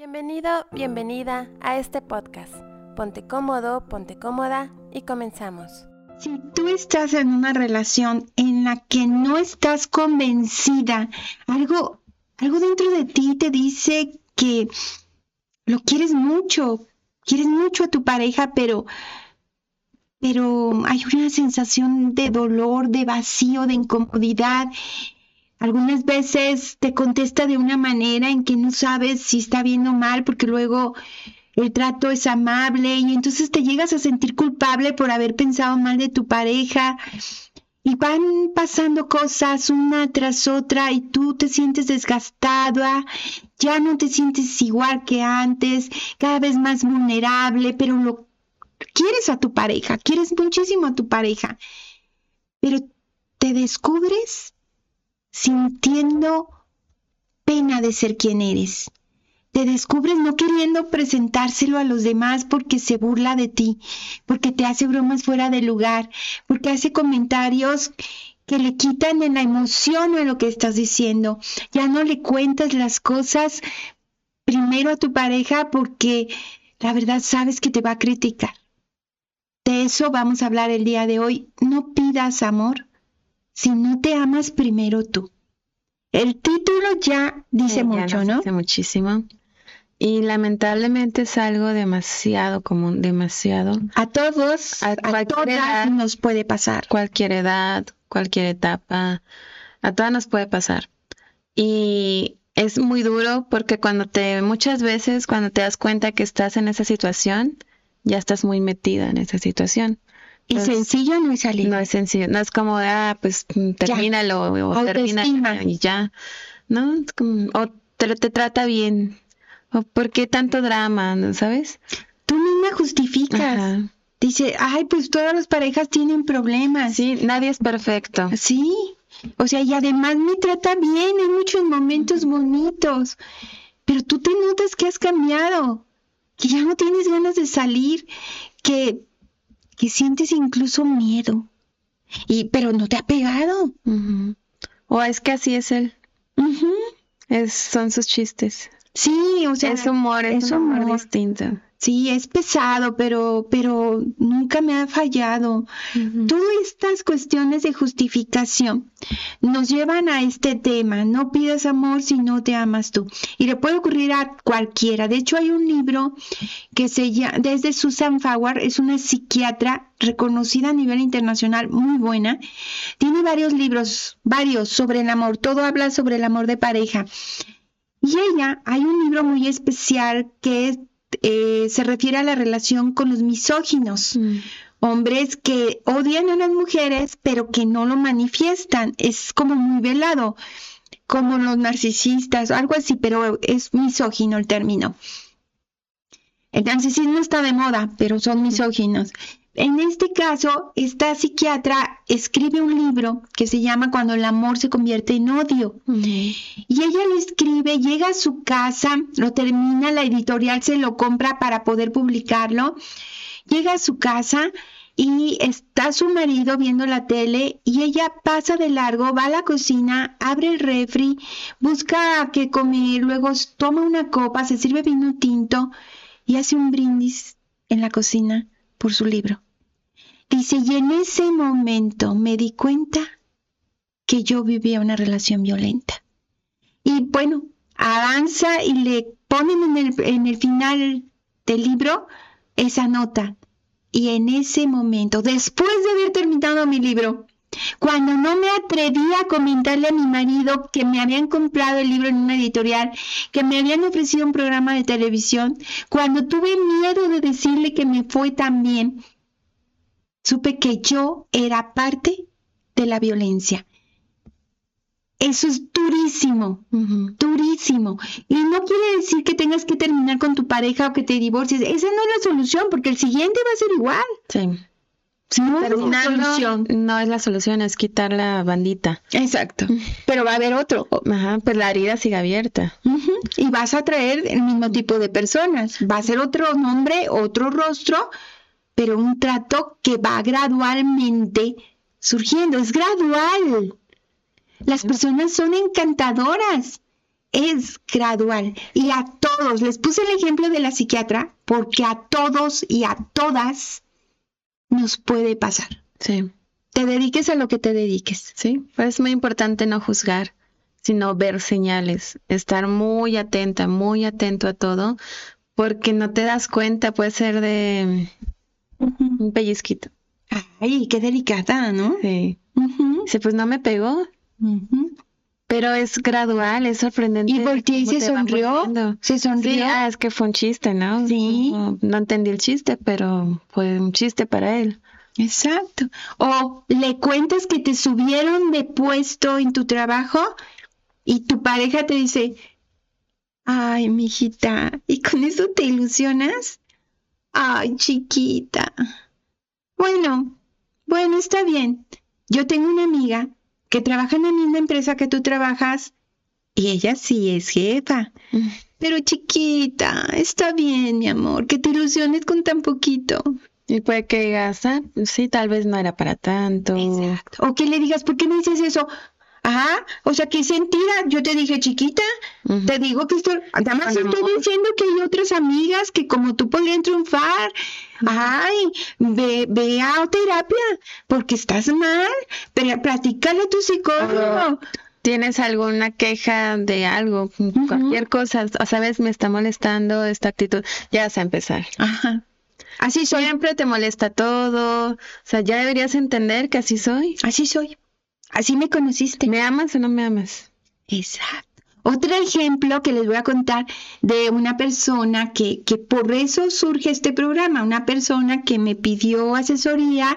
Bienvenido, bienvenida a este podcast. Ponte cómodo, ponte cómoda y comenzamos. Si tú estás en una relación en la que no estás convencida, algo, algo dentro de ti te dice que lo quieres mucho, quieres mucho a tu pareja, pero, pero hay una sensación de dolor, de vacío, de incomodidad algunas veces te contesta de una manera en que no sabes si está bien o mal, porque luego el trato es amable y entonces te llegas a sentir culpable por haber pensado mal de tu pareja. Y van pasando cosas una tras otra y tú te sientes desgastada, ya no te sientes igual que antes, cada vez más vulnerable, pero lo quieres a tu pareja, quieres muchísimo a tu pareja, pero te descubres sintiendo pena de ser quien eres. Te descubres no queriendo presentárselo a los demás porque se burla de ti, porque te hace bromas fuera de lugar, porque hace comentarios que le quitan en la emoción a lo que estás diciendo. Ya no le cuentas las cosas primero a tu pareja porque la verdad sabes que te va a criticar. De eso vamos a hablar el día de hoy. No pidas amor, si no te amas primero tú. El título ya dice mucho, ¿no? Dice muchísimo. Y lamentablemente es algo demasiado común, demasiado. A todos, a, todas nos puede pasar. Cualquier edad, cualquier etapa, a todas nos puede pasar. Y es muy duro porque cuando te, muchas veces cuando te das cuenta que estás en esa situación, ya estás muy metida en esa situación. Y sencillo no es salir. No es sencillo, no es como, ah, pues mm, termínalo o termina y ya. ¿No? o te, te trata bien. O por qué tanto drama, ¿no sabes? Tú misma justificas. Dice, ay, pues todas las parejas tienen problemas. Sí, nadie es perfecto. Sí. O sea, y además me trata bien, hay muchos momentos bonitos. Pero tú te notas que has cambiado, que ya no tienes ganas de salir, que que sientes incluso miedo. Y, pero no te ha pegado. O es que así es él. es, son sus chistes. Sí, o sea, es humor, es, un humor distinto. Sí, es pesado, pero, pero nunca me ha fallado. Todas estas cuestiones de justificación nos llevan a este tema. No pidas amor si no te amas tú. Y le puede ocurrir a cualquiera. De hecho, hay un libro que se llama, desde Susan Fowler, es una psiquiatra reconocida a nivel internacional, muy buena. Tiene varios libros, varios sobre el amor. Todo habla sobre el amor de pareja. Y ella, hay un libro muy especial que es eh, se refiere a la relación con los misóginos. Mm. Hombres que odian a las mujeres, pero que no lo manifiestan. Es como muy velado, como los narcisistas, algo así, pero es misógino el término. El narcisismo está de moda, pero son misóginos. En este caso, esta psiquiatra escribe un libro que se llama Cuando el amor se convierte en odio. Y ella lo escribe, llega a su casa, lo termina, la editorial se lo compra para poder publicarlo. Llega a su casa y está su marido viendo la tele y ella pasa de largo, va a la cocina, abre el refri, busca qué comer, luego toma una copa, se sirve vino tinto y hace un brindis en la cocina por su libro. Dice, y en ese momento me di cuenta que yo vivía una relación violenta. Y bueno, avanza y le ponen en el, en el final del libro esa nota. Y en ese momento, después de haber terminado mi libro, cuando no me atreví a comentarle a mi marido que me habían comprado el libro en una editorial, que me habían ofrecido un programa de televisión, cuando tuve miedo de decirle que me fue tan bien, supe que yo era parte de la violencia. Eso es durísimo, durísimo. Y no quiere decir que tengas que terminar con tu pareja o que te divorcies. Esa no es la solución, porque el siguiente va a ser igual. Sí. No es la solución. No es la solución, es quitar la bandita. Exacto. Pero va a haber otro. Ajá, pues la herida sigue abierta. Y vas a traer el mismo tipo de personas. Va a ser otro nombre, otro rostro, pero un trato que va gradualmente surgiendo. Es gradual. Las personas son encantadoras es gradual y a todos, les puse el ejemplo de la psiquiatra porque a todos y a todas nos puede pasar. Sí, Te dediques a lo que te dediques. sí. Pues es muy importante no juzgar, sino ver señales, estar muy atenta, muy atento a todo, porque no te das cuenta, puede ser de un pellizquito. Ay, qué delicada, ¿no? Sí. Ujú, Dice, pues no me pegó, pero es gradual, es sorprendente. Y volteé y se sonrió. Se sonrió. Sí, ah, es que fue un chiste, ¿no? Sí. No, no entendí el chiste, pero fue un chiste para él. Exacto. O le cuentas que te subieron de puesto en tu trabajo y tu pareja te dice, ay, mijita, ¿y con eso te ilusionas? Ay, chiquita. Bueno, bueno, está bien. Yo tengo una amiga que trabaja en la misma empresa que tú trabajas y ella sí es jefa. Pero chiquita, está bien, mi amor, que te ilusiones con tan poquito. Y puede que digas, ah, sí, tal vez no era para tanto. Exacto. O que le digas, ¿por qué me dices eso? Ajá, o sea, que sentida. Yo te dije, chiquita, te digo que estoy, nada más A lo estoy diciendo que hay otras amigas que como tú podrían triunfar. Ay, ve, ve a terapia, porque estás mal, pero platícale a tu psicólogo. ¿Tienes alguna queja de algo? Cualquier cosa, o sabes, me está molestando esta actitud, ya vas a empezar. Ajá. Así soy, Siempre te molesta todo, o sea, ya deberías entender que así soy. así soy. Así me conociste. ¿Me amas o no me amas? Exacto. Otro ejemplo que les voy a contar de una persona que, que por eso surge este programa, una persona que me pidió asesoría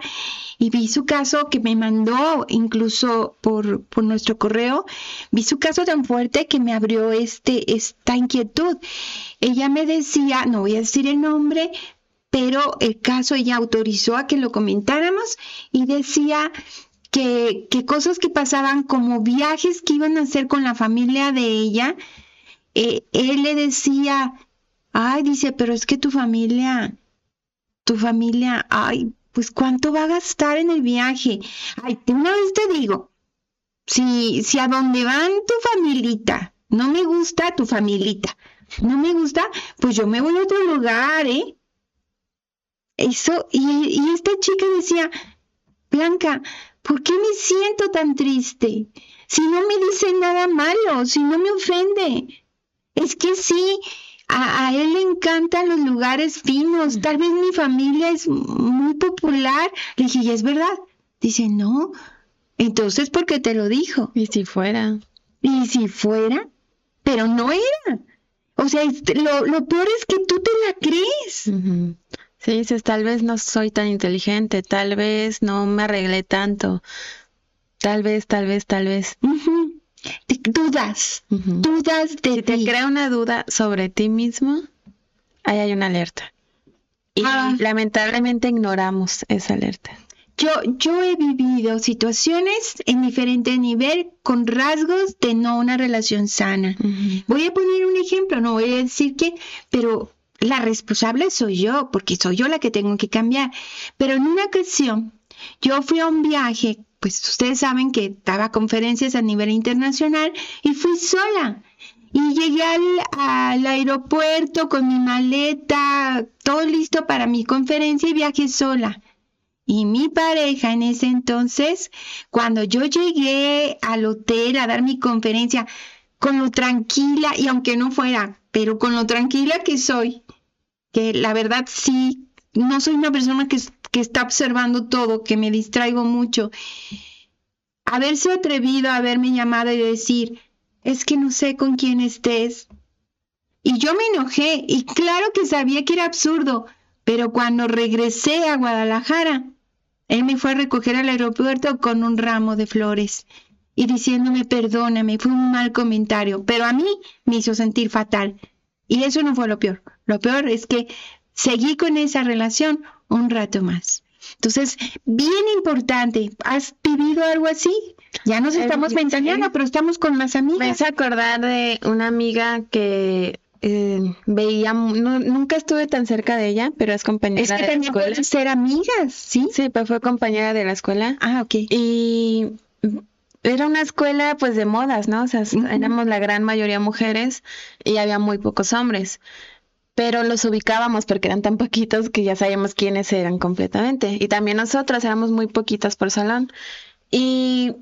y vi su caso que me mandó incluso por, por nuestro correo, vi su caso tan fuerte que me abrió este, esta inquietud. Ella me decía, no voy a decir el nombre, pero el caso ella autorizó a que lo comentáramos y decía que, cosas que pasaban como viajes que iban a hacer con la familia de ella, eh, él le decía, ay, dice, pero es que tu familia, tu familia, ay, pues cuánto va a gastar en el viaje. Ay, una vez te digo, si, si a donde van tu familita, no me gusta tu familita, no me gusta, pues yo me voy a otro lugar, ¿eh? Eso, y, y esta chica decía, Blanca, ¿por qué me siento tan triste? Si no me dice nada malo, si no me ofende. Es que sí, a, a él le encantan los lugares finos. Tal vez mi familia es muy popular. Le dije, ¿y es verdad? Dice, no. Entonces, ¿por qué te lo dijo? Y si fuera. Y si fuera, pero no era. O sea, lo, lo peor es que tú te la crees. Sí, dices, tal vez no soy tan inteligente, tal vez no me arreglé tanto, tal vez, tal vez, tal vez. Te- dudas, dudas de Si te crea una duda sobre ti mismo, ahí hay una alerta. Y Ah. lamentablemente ignoramos esa alerta. Yo, yo he vivido situaciones en diferente nivel con rasgos de no una relación sana. Voy a poner un ejemplo, no voy a decir que, pero la responsable soy yo, porque soy yo la que tengo que cambiar. Pero en una ocasión, yo fui a un viaje, pues ustedes saben que daba conferencias a nivel internacional y fui sola. Y llegué al, aeropuerto con mi maleta, todo listo para mi conferencia y viajé sola. Y mi pareja en ese entonces, cuando yo llegué al hotel a dar mi conferencia, con lo tranquila, y aunque no fuera, pero con lo tranquila que soy, que la verdad sí, no soy una persona que, que está observando todo, que me distraigo mucho. Haberse atrevido a haberme llamado y decir, es que no sé con quién estés. Y yo me enojé, y claro que sabía que era absurdo, pero cuando regresé a Guadalajara, él me fue a recoger al aeropuerto con un ramo de flores y diciéndome perdóname, fue un mal comentario, pero a mí me hizo sentir fatal. Y eso no fue lo peor. Lo peor es que seguí con esa relación un rato más. Entonces, bien importante, ¿has vivido algo así? Ya nos Eh, estamos ventaneando, pero estamos con las Me amigas. hace acordar de una amiga que eh, veía, nu- nunca estuve tan cerca de ella, pero es compañera Es que de la también escuela. pueden ser amigas, ¿sí? Sí, pues fue compañera de la escuela. Ah, ok. Y era una escuela pues de modas, ¿no? O sea, éramos la gran mayoría mujeres y había muy pocos hombres. Pero los ubicábamos porque eran tan poquitos que ya sabíamos quiénes eran completamente. Y también nosotras éramos muy poquitas por salón. Y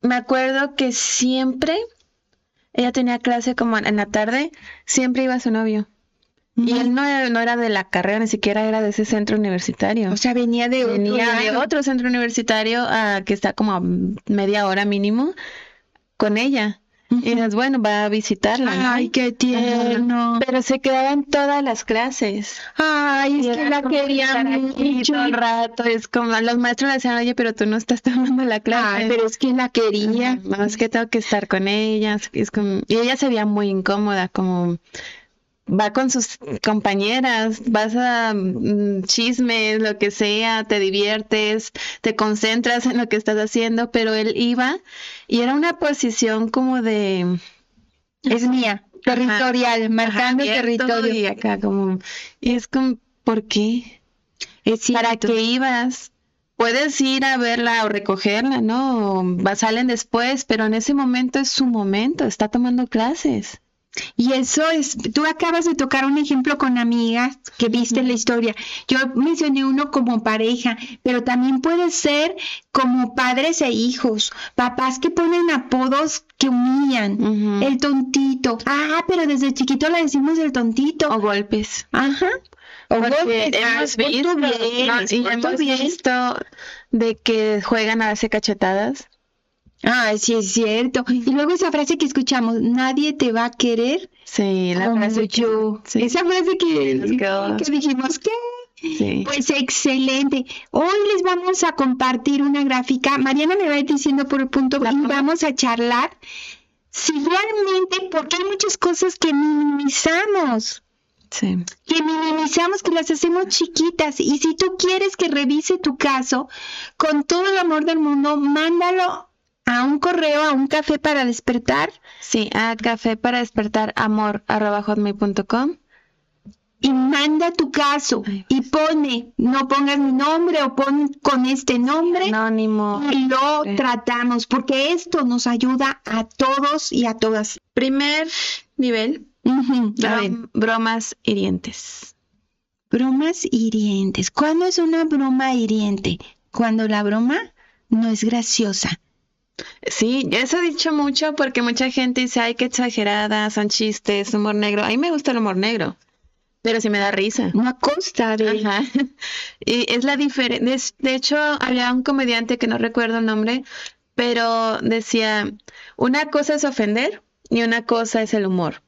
me acuerdo que siempre, ella tenía clase como en la tarde, siempre iba su novio. Y él no, no, era de la carrera, ni siquiera era de ese centro universitario. O sea, venía de, venía otro, de otro centro universitario uh, que está como a media hora mínimo con ella. Y dices, bueno, va a visitarla. Ay, qué tierno. Pero se quedaban todas las clases. Ay, es y que la querían mucho. El rato. Es como, los maestros le decían, oye, pero tú no estás tomando la clase. Ay, pero es que la quería. No, es que tengo que estar con ella. Es como, y ella se veía muy incómoda, como va con sus compañeras, vas a mm, chismes, lo que sea, te diviertes, te concentras en lo que estás haciendo, pero él iba y era una posición como de... Es mía, territorial, ajá, marcando ajá, territorio. Y acá como... Y es como, ¿por qué? Es ¿Para qué ibas? Puedes ir a verla o recogerla, ¿no? O salen después, pero en ese momento es su momento, está tomando clases. Y eso es, tú acabas de tocar un ejemplo con amigas que viste -huh. la historia. Yo mencioné uno como pareja, pero también puede ser como padres e hijos, papás que ponen apodos que humillan, uh -huh. el tontito. Ah, pero desde chiquito le decimos el tontito. O golpes. Ajá. O golpes. hemos Ah, visto, bien, no, y hemos visto de que juegan a darse cachetadas. Ah, sí es cierto. Y luego esa frase que escuchamos, nadie te va a querer Sí, la como frase que- yo. sí. Esa frase que, que dijimos, ¿qué? Sí. Pues excelente. Hoy les vamos a compartir una gráfica. Mariana me va a ir diciendo por el punto La y vamos a charlar si realmente, porque hay muchas cosas que minimizamos, Sí. que minimizamos, que las hacemos chiquitas. Y si tú quieres que revise tu caso, con todo el amor del mundo, mándalo a un correo, a un café para despertar Sí, a café para despertar amor hotmail.com. y manda tu caso Ay, y pone, no pongas mi nombre o pon con este nombre. Anónimo. y lo tratamos, porque esto nos ayuda a todos y a todas. Primer nivel, ver, brom- bromas hirientes. bromas hirientes. ¿Cuándo es una broma hiriente? Cuando la broma no es graciosa. Sí, eso he dicho mucho porque mucha gente dice, ay, qué exagerada, son chistes, humor negro. A mí me gusta el humor negro, pero sí me da risa. No a costa de... Ajá. Y es la diferencia. De hecho, había un comediante que no recuerdo el nombre, pero decía, una cosa es ofender y una cosa es el humor.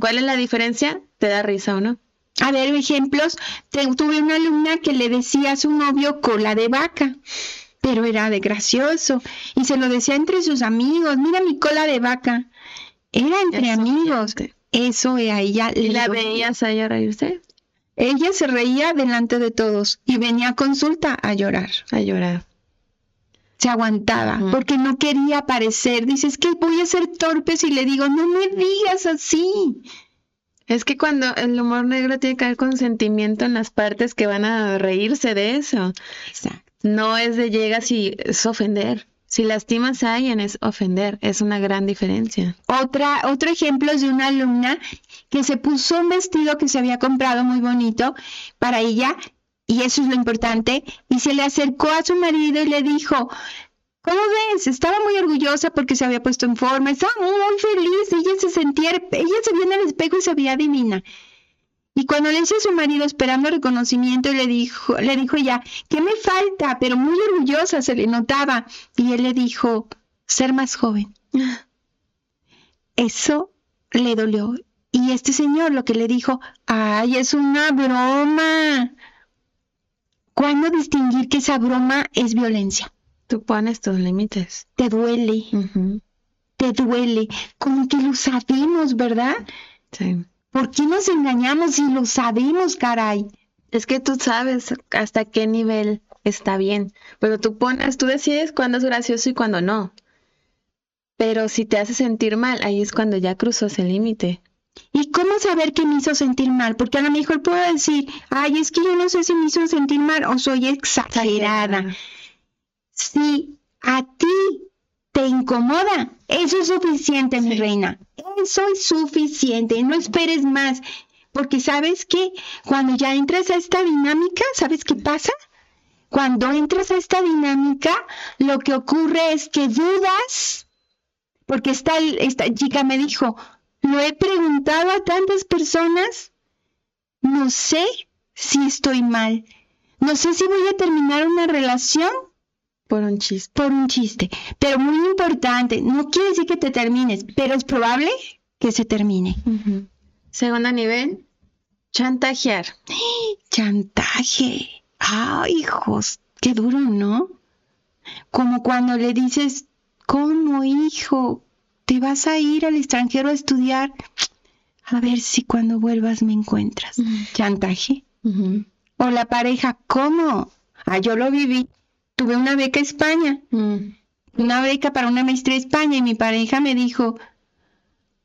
¿Cuál es la diferencia? ¿Te da risa o no? A ver, ejemplos. Te- tuve una alumna que le decía a su novio cola de vaca, pero era de gracioso. Y se lo decía entre sus amigos, mira mi cola de vaca. Era entre Eso, amigos. Eso a ella ¿Y le la veías a ella reírse? Ella se reía delante de todos y venía a consulta a llorar. A llorar. Se aguantaba porque no quería aparecer. Dices que voy a ser torpe si le digo, no me digas así. Es que cuando el humor negro tiene que ver con sentimiento en las partes que van a reírse de eso. Exacto. No es de llegas y es ofender. Si lastimas a alguien es ofender. Es una gran diferencia. Otra, otro ejemplo es de una alumna que se puso un vestido que se había comprado muy bonito para ella, y eso es lo importante, y se le acercó a su marido y le dijo, ¿cómo ves? Estaba muy orgullosa porque se había puesto en forma, estaba muy feliz, ella se sentía, ella se vio en el espejo y se veía divina. Y cuando le dice a su marido esperando reconocimiento, le dijo, le dijo ella, ¿qué me falta? Pero muy orgullosa se le notaba. Y él le dijo, ser más joven. Eso le dolió. Y este señor lo que le dijo, ay, es una broma. ¿Cuándo distinguir que esa broma es violencia? Tú pones tus límites. Te duele, te duele. Como que lo sabemos, ¿verdad? Sí. ¿Por qué nos engañamos si lo sabemos, caray? Es que tú sabes hasta qué nivel está bien. Pero tú pones, tú decides cuándo es gracioso y cuándo no. Pero si te hace sentir mal, ahí es cuando ya cruzó ese límite. ¿Y cómo saber que me hizo sentir mal? Porque a lo mejor puedo decir, ay, es que yo no sé si me hizo sentir mal o soy exagerada. Si a ti te incomoda. Eso es suficiente, mi reina. Eso es suficiente. No esperes más. Porque sabes que cuando ya entras a esta dinámica, ¿sabes qué pasa? Cuando entras a esta dinámica, lo que ocurre es que dudas, porque esta, esta chica me dijo, lo he preguntado a tantas personas, no sé si estoy mal, no sé si voy a terminar una relación por un chiste. Por un chiste, pero muy importante, no quiere decir que te termines, pero es probable que se termine. Segundo nivel, chantajear. Chantaje. Ay, hijos, qué duro, ¿no? Como cuando le dices, ¿cómo, hijo? ¿Te vas a ir al extranjero a estudiar? A ver si cuando vuelvas me encuentras. Chantaje. O la pareja, ¿cómo? Ah, yo lo viví. Tuve una beca a España. Mm. Una beca para una maestría a España y mi pareja me dijo,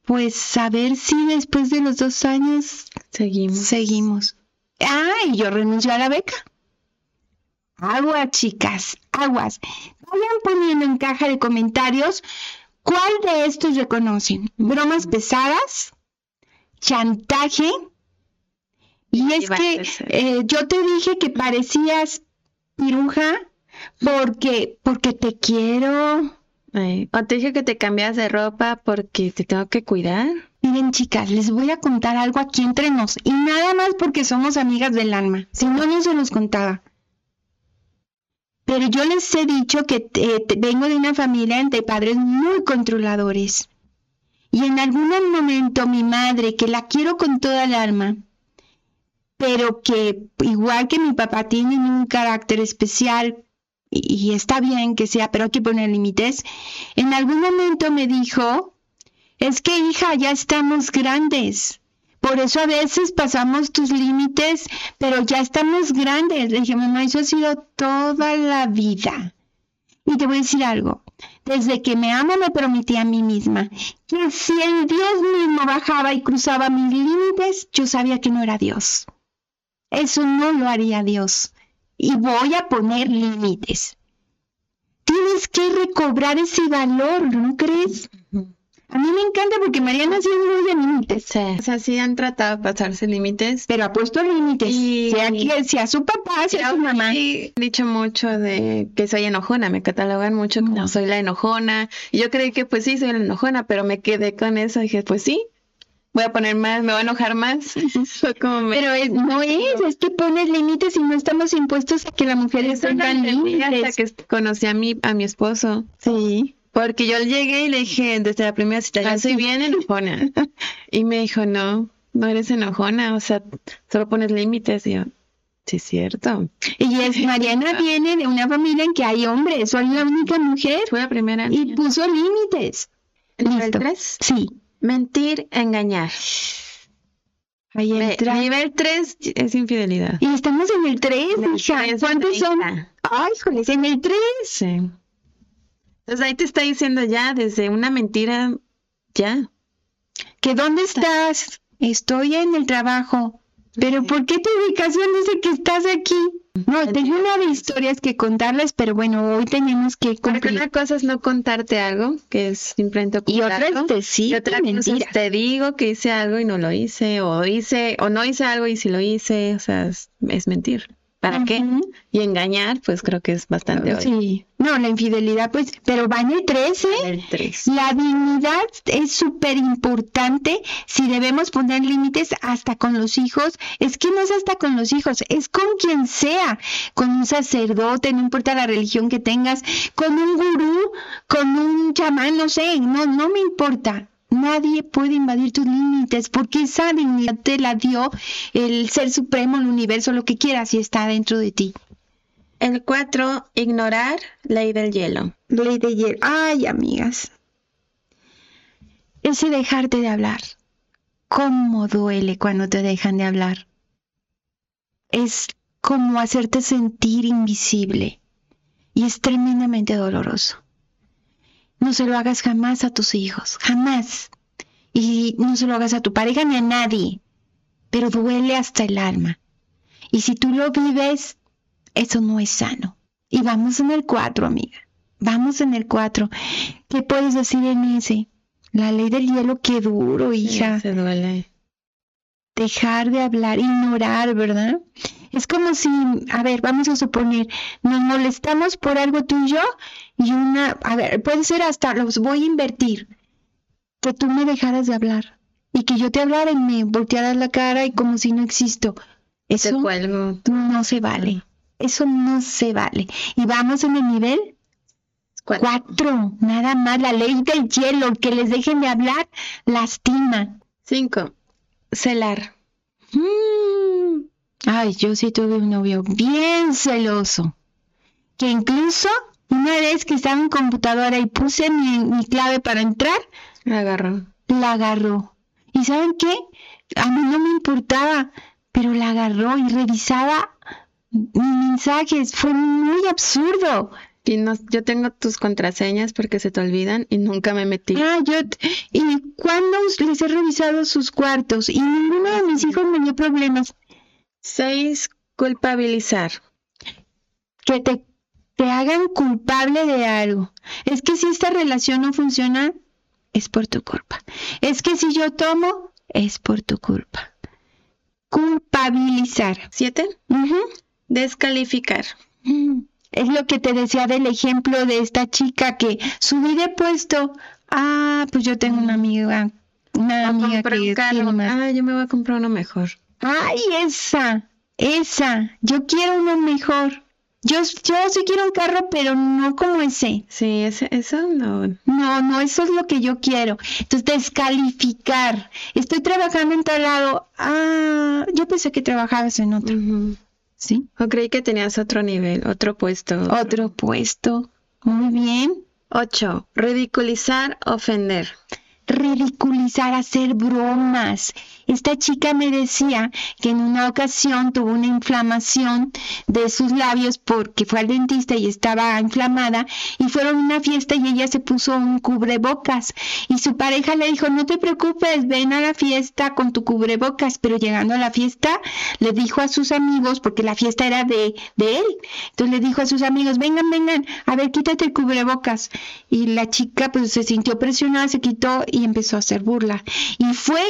pues a ver si después de los dos años seguimos. Seguimos. Ah, y yo renuncié a la beca. Aguas, chicas, aguas. Vayan poniendo en caja de comentarios cuál de estos reconocen. Bromas pesadas, chantaje. Y es que eh, yo te dije que parecías piruja porque, porque te quiero. o te dije que te cambias de ropa porque te tengo que cuidar. Miren, chicas, les voy a contar algo aquí entre nos. Y nada más porque somos amigas del alma. Si no, no se los contaba. Pero yo les he dicho que eh, vengo de una familia de padres muy controladores. Y en algún momento mi madre, que la quiero con toda el alma, pero que igual que mi papá tiene un carácter especial, y, está bien que sea, pero hay que poner límites, en algún momento me dijo, es que hija, ya estamos grandes por eso a veces pasamos tus límites, pero ya estamos grandes. Le dije, mamá, eso ha sido toda la vida. Y te voy a decir algo. Desde que me amo me prometí a mí misma que si el Dios mismo bajaba y cruzaba mis límites, yo sabía que no era Dios. Eso no lo haría Dios. Y voy a poner límites. Tienes que recobrar ese valor, ¿no crees? A mí me encanta porque Mariana sí es muy de límites. O sea, sí han tratado de pasarse límites. Pero ha puesto límites. Y... Sea, que, sea su papá, sea su mamá. he dicho mucho de que soy enojona. Me catalogan mucho como soy la enojona. Y yo creí que pues sí, soy la enojona, pero me quedé con eso. Dije, pues sí, voy a poner más, me voy a enojar más. como Pero no es, es que pones límites y no estamos impuestos a que la mujer esté tan límites. Hasta que conocí a mi, a mi esposo. Sí. Porque yo llegué y le dije desde la primera cita, yo soy bien enojona. y me dijo, no, no eres enojona, o sea, solo pones límites. Y yo, sí, es cierto. Y es, Mariana viene de una familia en que hay hombres, soy la única mujer. Fue la primera. Y puso límites. ¿Nivel 3? Sí. Mentir, engañar. Ahí entra. nivel 3 es infidelidad. Y estamos en el 3, hija. ¿Cuántos son? Ay, híjoles, en el 3. Sí. Entonces ahí te está diciendo ya, desde una mentira, ya. ¿Que dónde estás? Estoy en el trabajo. Pero ¿por qué tu ubicación dice que estás aquí? No, tengo una de historias que contarles, pero bueno, hoy tenemos que cumplir. Porque una cosa es no contarte algo, que es simplemente Y otra es decir y otra te digo que hice algo y no lo hice, o hice, o no hice algo y si lo hice, o sea, es mentir. ¿Para qué? Y engañar, pues creo que es bastante Sí. No, la infidelidad, pues, pero va en el 13. El 3. La dignidad es súper importante si debemos poner límites hasta con los hijos. Es que no es hasta con los hijos, es con quien sea. Con un sacerdote, no importa la religión que tengas, con un gurú, con un chamán, no sé, no, no me importa. Nadie puede invadir tus límites porque esa dignidad te la dio el ser supremo, el universo, lo que quieras y está dentro de ti. El 4, ignorar ley del hielo. Ley del hielo. Ay, amigas. Ese dejarte de hablar. ¿Cómo duele cuando te dejan de hablar? Es como hacerte sentir invisible y es tremendamente doloroso. No se lo hagas jamás a tus hijos, jamás. Y no se lo hagas a tu pareja ni a nadie. Pero duele hasta el alma. Y si tú lo vives, eso no es sano. Y vamos en el cuatro, amiga. Vamos en el 4. ¿Qué puedes decir en ese? La ley del hielo, qué duro, hija. Se duele. Dejar de hablar, ignorar, ¿verdad? Es como si, a ver, vamos a suponer, nos molestamos por algo tuyo y una, a ver, puede ser hasta, los voy a invertir, que tú me dejaras de hablar y que yo te hablara y me voltearas la cara y como si no existo. Eso no se vale. Eso no se vale. Y vamos en el nivel cuatro. Nada más. La ley del hielo. Que les dejen de hablar lastima. Cinco. Celar. Mm. Ay, yo sí tuve un novio bien celoso. Que incluso una vez que estaba en computadora y puse mi, mi clave para entrar, la agarró. La agarró. ¿Y saben qué? A mí no me importaba pero la agarró y revisaba mis mensajes. Fue muy absurdo. Y no, yo tengo tus contraseñas porque se te olvidan y nunca me metí. Ah, yo. ¿Y cuándo les he revisado sus cuartos? Y ninguno de mis hijos me dio problemas. Seis, culpabilizar. Que te, te hagan culpable de algo. Es que si esta relación no funciona, es por tu culpa. Es que si yo tomo, es por tu culpa culpabilizar. ¿Siete? Descalificar. Es lo que te decía del ejemplo de esta chica que subí de puesto. Ah, pues yo tengo una amiga, una amiga que Ah, yo me voy a comprar uno mejor. Ay, esa, esa, yo quiero uno mejor. Yo, yo sí quiero un carro, pero no como ese. Sí, ese, eso no. No, no, eso es lo que yo quiero. Entonces, descalificar. Estoy trabajando en tal lado. Ah, yo pensé que trabajabas en otro. ¿Sí? O creí que tenías otro nivel, otro puesto. Otro puesto. Muy bien. Ocho, ridiculizar, ofender ridiculizar, hacer bromas. Esta chica me decía que en una ocasión tuvo una inflamación de sus labios porque fue al dentista y estaba inflamada y fueron a una fiesta y ella se puso un cubrebocas y su pareja le dijo, no te preocupes, ven a la fiesta con tu cubrebocas, pero llegando a la fiesta le dijo a sus amigos, porque la fiesta era de, de él, entonces le dijo a sus amigos, vengan, vengan, a ver, quítate el cubrebocas. Y la chica pues se sintió presionada, se quitó y empezó a hacer burla. Y fue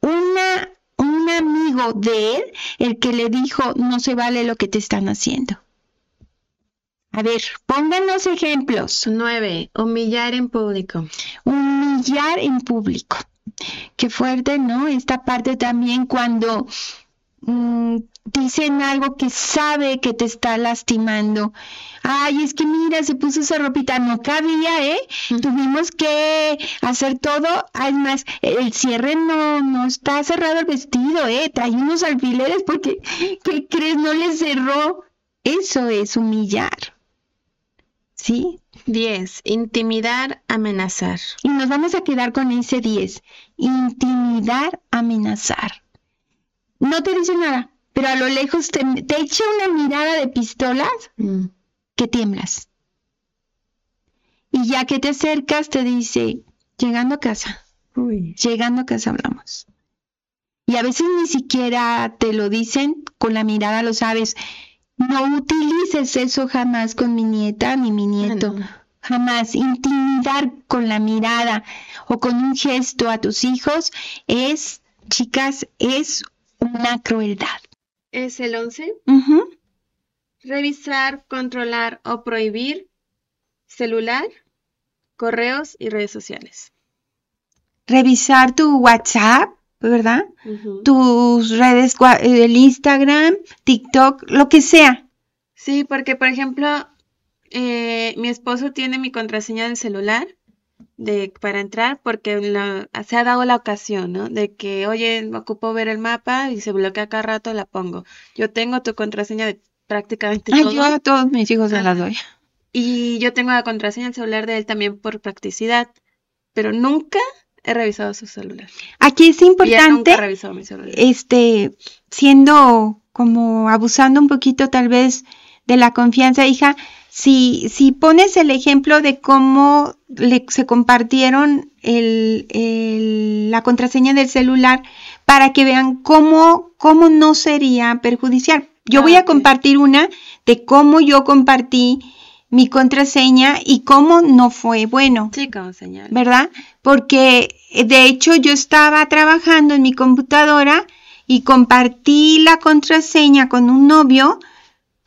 una, un amigo de él el que le dijo, no se vale lo que te están haciendo. A ver, pónganos ejemplos. Nueve, humillar en público. Humillar en público. Qué fuerte, ¿no? Esta parte también cuando mm, dicen algo que sabe que te está lastimando. Ay, es que mira, se puso esa ropita, no cabía, ¿eh? Tuvimos que hacer todo. Además, el cierre no, no está cerrado el vestido, ¿eh? Trae unos alfileres porque, ¿qué crees? No le cerró. Eso es humillar. ¿Sí? 10. Intimidar, amenazar. Y nos vamos a quedar con ese 10. Intimidar, amenazar. No te dice nada pero a lo lejos te, echa una mirada de pistolas mm. que tiemblas. Y ya que te acercas, te dice, llegando a casa, llegando a casa hablamos. Y a veces ni siquiera te lo dicen, con la mirada lo sabes. No utilices eso jamás con mi nieta ni mi nieto. Jamás. Intimidar con la mirada o con un gesto a tus hijos es, chicas, es una crueldad es el 11. Revisar, controlar o prohibir celular, correos y redes sociales. Revisar tu WhatsApp, ¿verdad? Tus redes, el Instagram, TikTok, lo que sea. Sí, porque por ejemplo, eh, mi esposo tiene mi contraseña del celular de, para entrar porque se ha dado la ocasión, ¿no? De que, oye, me ocupo ver el mapa y se bloquea cada rato, la pongo. Yo tengo tu contraseña de prácticamente Ay, Yo a todos mis hijos se las doy. Y yo tengo la contraseña del celular de él también por practicidad, pero nunca he revisado su celular. Aquí es importante, este, siendo como abusando un poquito tal vez de la confianza, hija, si, si pones el ejemplo de cómo le, se compartieron el, la contraseña del celular para que vean cómo, cómo no sería perjudicial. Yo voy a ah, compartir una de cómo yo compartí mi contraseña y cómo no fue bueno. Sí, como señal. ¿Verdad? Porque eh, de hecho yo estaba trabajando en mi computadora y compartí la contraseña con un novio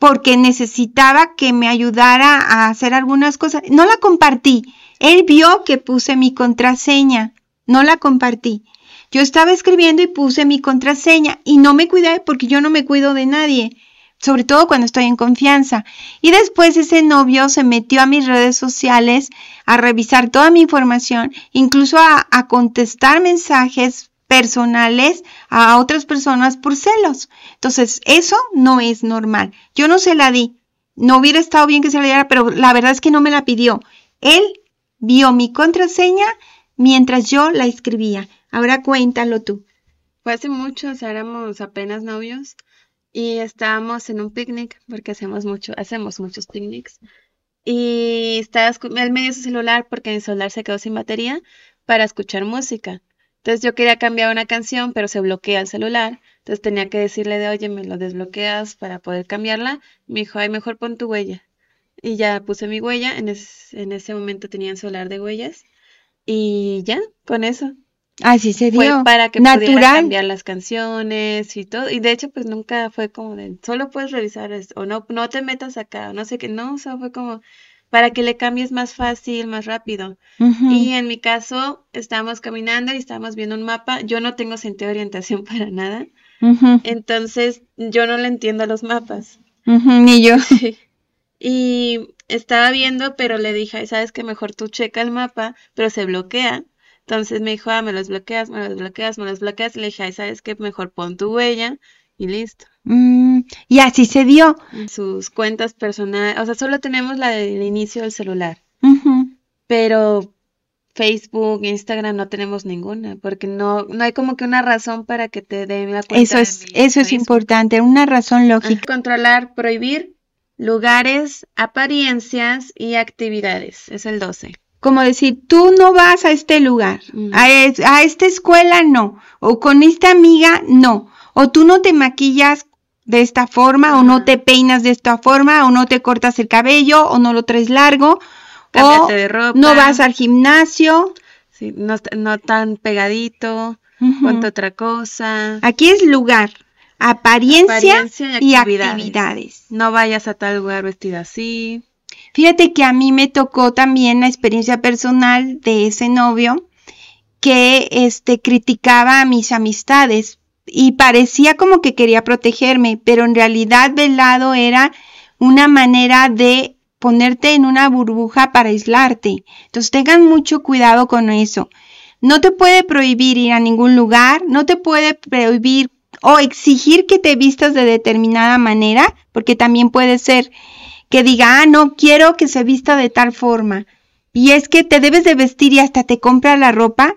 porque necesitaba que me ayudara a hacer algunas cosas. No la compartí. Él vio que puse mi contraseña. No la compartí. Yo estaba escribiendo y puse mi contraseña y no me cuidé porque yo no me cuido de nadie sobre todo cuando estoy en confianza. Y después ese novio se metió a mis redes sociales a revisar toda mi información, incluso a, contestar mensajes personales a otras personas por celos. Entonces, eso no es normal. Yo no se la di. No hubiera estado bien que se la diera, pero la verdad es que no me la pidió. Él vio mi contraseña mientras yo la escribía. Ahora cuéntalo tú. Fue hace mucho, o sea, éramos apenas novios y estábamos en un picnic, porque hacemos mucho, hacemos muchos picnics. Y estaba, él me dio su celular porque mi celular se quedó sin batería para escuchar música. Entonces yo quería cambiar una canción, pero se bloquea el celular. Entonces tenía que decirle de, oye, me lo desbloqueas para poder cambiarla. Me dijo, ay, mejor pon tu huella. Y ya puse mi huella. En, en ese momento tenía un celular de huellas. Y ya, con eso. Así se dio. Fue para que Natural. pudiera cambiar las canciones y todo. Y de hecho, pues nunca fue como de, solo puedes revisar esto, o no, no te metas acá, no sé qué, no, o sea, fue como para que le cambies más fácil, más rápido. Y en mi caso, estábamos caminando y estábamos viendo un mapa. Yo no tengo sentido de orientación para nada. Entonces, yo no le entiendo a los mapas. Ni yo. Y estaba viendo, pero le dije, sabes que mejor tú checa el mapa, pero se bloquea. Entonces me dijo, ah, me los bloqueas, me los bloqueas, me los bloqueas. Y le dije, ay, ¿sabes qué? Mejor pon tu huella y listo. Mm, y así se dio. sus cuentas personales, o sea, solo tenemos la del inicio del celular. Pero Facebook, Instagram no tenemos ninguna, porque no, no hay como que una razón para que te den la cuenta. Eso es, eso es importante, una razón lógica. Controlar, prohibir lugares, apariencias y actividades. Es el 12 como decir, tú no vas a este lugar, a, esta escuela no, o con esta amiga no, o tú no te maquillas de esta forma, o no te peinas de esta forma, o no te cortas el cabello, o no lo traes largo, o no vas al gimnasio. Sí, no, tan pegadito, ponte otra cosa. Aquí es lugar, apariencia, y, actividades. No vayas a tal lugar vestida así. Fíjate que a mí me tocó también la experiencia personal de ese novio que este criticaba a mis amistades y parecía como que quería protegerme, pero en realidad velado era una manera de ponerte en una burbuja para aislarte. Entonces tengan mucho cuidado con eso. No te puede prohibir ir a ningún lugar, no te puede prohibir o exigir que te vistas de determinada manera, porque también puede ser que diga, ah, no quiero que se vista de tal forma. Y es que te debes de vestir y hasta te compra la ropa,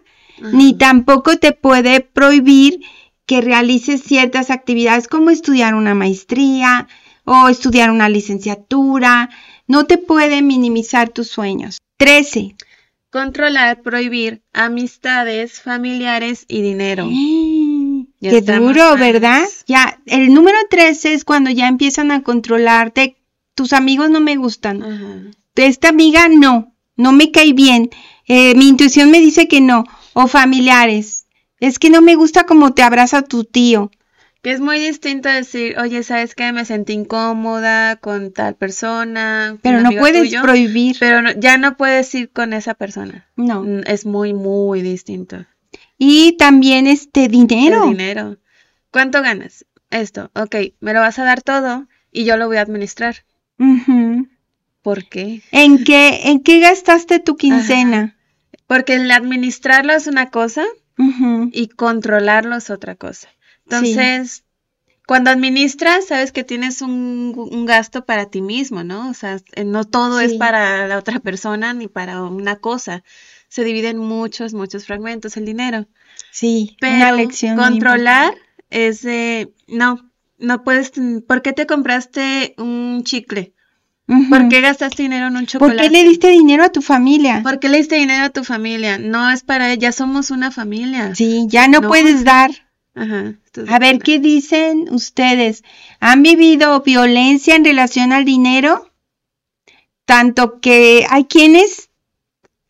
ni tampoco te puede prohibir que realices ciertas actividades como estudiar una maestría o estudiar una licenciatura. No te puede minimizar tus sueños. 13. Controlar, prohibir amistades, familiares y dinero. Qué duro, ¿verdad? Ya, el número 13 es cuando ya empiezan a controlarte tus amigos no me gustan. De esta amiga no, no me cae bien. Eh, mi intuición me dice que no. O familiares. Es que no me gusta como te abraza tu tío. Que es muy distinto decir, oye, ¿sabes qué? Me sentí incómoda con tal persona. Pero no puedes prohibir. Pero ya no puedes ir con esa persona. No. Mm, es muy, muy distinto. Y también este dinero. El dinero. ¿Cuánto ganas? Esto, ok, me lo vas a dar todo y yo lo voy a administrar. ¿Por qué? ¿En qué, ¿En qué gastaste tu quincena? Porque el administrarlo es una cosa y controlarlo es otra cosa. Entonces, cuando administras, sabes que tienes un, gasto para ti mismo, ¿no? O sea, no todo es para la otra persona ni para una cosa. Se divide en muchos, muchos fragmentos el dinero. Sí, pero una lección controlar es de, no, no puedes, ¿por qué te compraste un chicle? ¿Por qué gastaste dinero en un chocolate? ¿Por qué le diste dinero a tu familia? ¿Por qué le diste dinero a tu familia? No es para ella, somos una familia. Sí, ya no, puedes dar. Ajá, a ver, ¿qué dicen ustedes? ¿Han vivido violencia en relación al dinero? tanto que hay quienes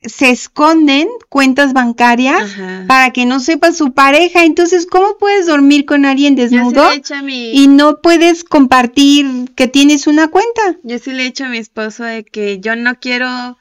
se esconden cuentas bancarias Ajá. para que no sepa su pareja. Entonces, ¿cómo puedes dormir con alguien sí desnudo mi, y no puedes compartir que tienes una cuenta? yo sí le he dicho a mi esposo de que yo no quiero,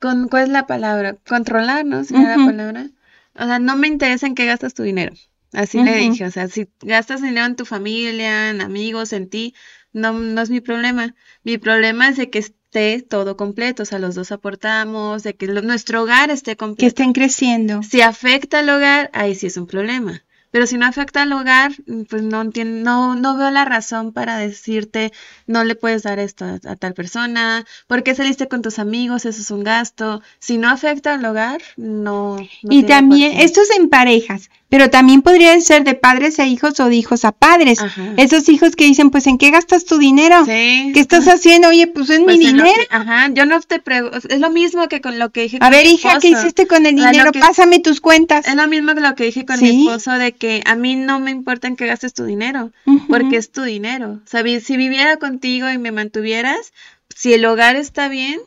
con, ¿cuál es la palabra? Controlar, ¿no? ¿Sería Ujú. la palabra? O sea, no me interesa en qué gastas tu dinero. Así le dije, o sea, si gastas dinero en tu familia, en amigos, en ti, no, no es mi problema. Mi problema es de que esté todo completo, o sea, los dos aportamos, de que lo- nuestro hogar esté Que completo. estén creciendo. Si afecta al hogar, ahí sí es un problema. Pero si no afecta al hogar, pues no entiendo, no, no veo la razón para decirte no le puedes dar esto a, a tal persona, ¿por qué saliste con tus amigos? Eso es un gasto. Si no afecta al hogar, no. no y también, esto es en parejas, pero también podría ser de padres a hijos o de hijos a padres. Ajá. Esos hijos que dicen, pues, ¿en qué gastas tu dinero? Sí. ¿Qué estás haciendo? Oye, pues es Pues mi lo dinero. que- ajá, yo no te pregunto, es lo mismo que con lo que dije A con ver, mi hija, ¿qué hiciste con el dinero? que- Pásame tus cuentas. Es lo mismo que lo que dije con Sí. mi esposo de que a mí no me importa en qué gastes tu dinero, porque es tu dinero. O sea, si viviera contigo y me mantuvieras, si el hogar está bien,